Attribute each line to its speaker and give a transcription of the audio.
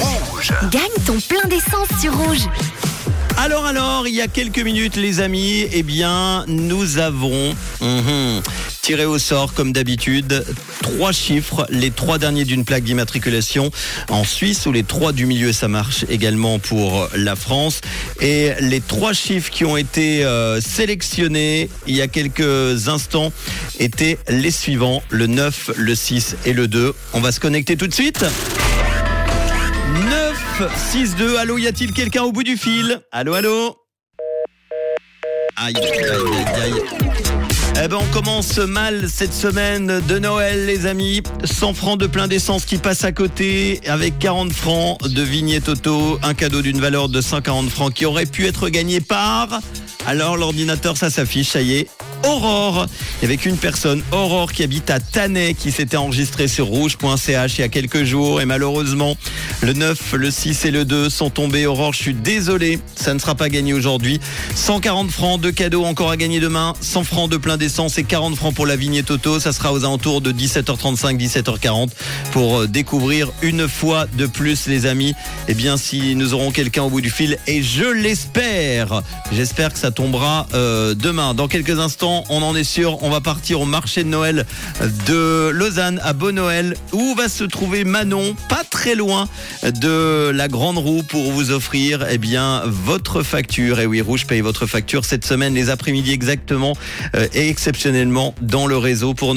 Speaker 1: Rouge.
Speaker 2: Gagne ton plein d'essence sur rouge.
Speaker 1: Alors alors, il y a quelques minutes les amis, eh bien nous avons mhm, tiré au sort comme d'habitude trois chiffres, les trois derniers d'une plaque d'immatriculation en Suisse ou les trois du milieu, ça marche également pour la France. Et les trois chiffres qui ont été euh, sélectionnés il y a quelques instants étaient les suivants, le 9, le 6 et le 2. On va se connecter tout de suite. 9 6 2. Allô, y a-t-il quelqu'un au bout du fil? Allô, allô? Aïe, aïe, aïe, aïe. Eh ben, on commence mal cette semaine de Noël, les amis. 100 francs de plein d'essence qui passe à côté, avec 40 francs de vignette auto, un cadeau d'une valeur de 140 francs qui aurait pu être gagné par. Alors, l'ordinateur, ça s'affiche, ça y est. Aurore, avec une personne, Aurore, qui habite à Tannay, qui s'était enregistrée sur rouge.ch il y a quelques jours. Et malheureusement, le 9, le 6 et le 2 sont tombés. Aurore, je suis désolé, ça ne sera pas gagné aujourd'hui. 140 francs de cadeaux encore à gagner demain. 100 francs de plein d'essence et 40 francs pour la vignette auto. Ça sera aux alentours de 17h35, 17h40 pour euh, découvrir une fois de plus, les amis, eh bien, si nous aurons quelqu'un au bout du fil. Et je l'espère. J'espère que ça tombera euh, demain. Dans quelques instants, on en est sûr, on va partir au marché de Noël de Lausanne à Beau Noël où va se trouver Manon, pas très loin de la Grande Roue pour vous offrir eh bien votre facture. Et oui, Rouge paye votre facture cette semaine, les après-midi exactement euh, et exceptionnellement dans le réseau pour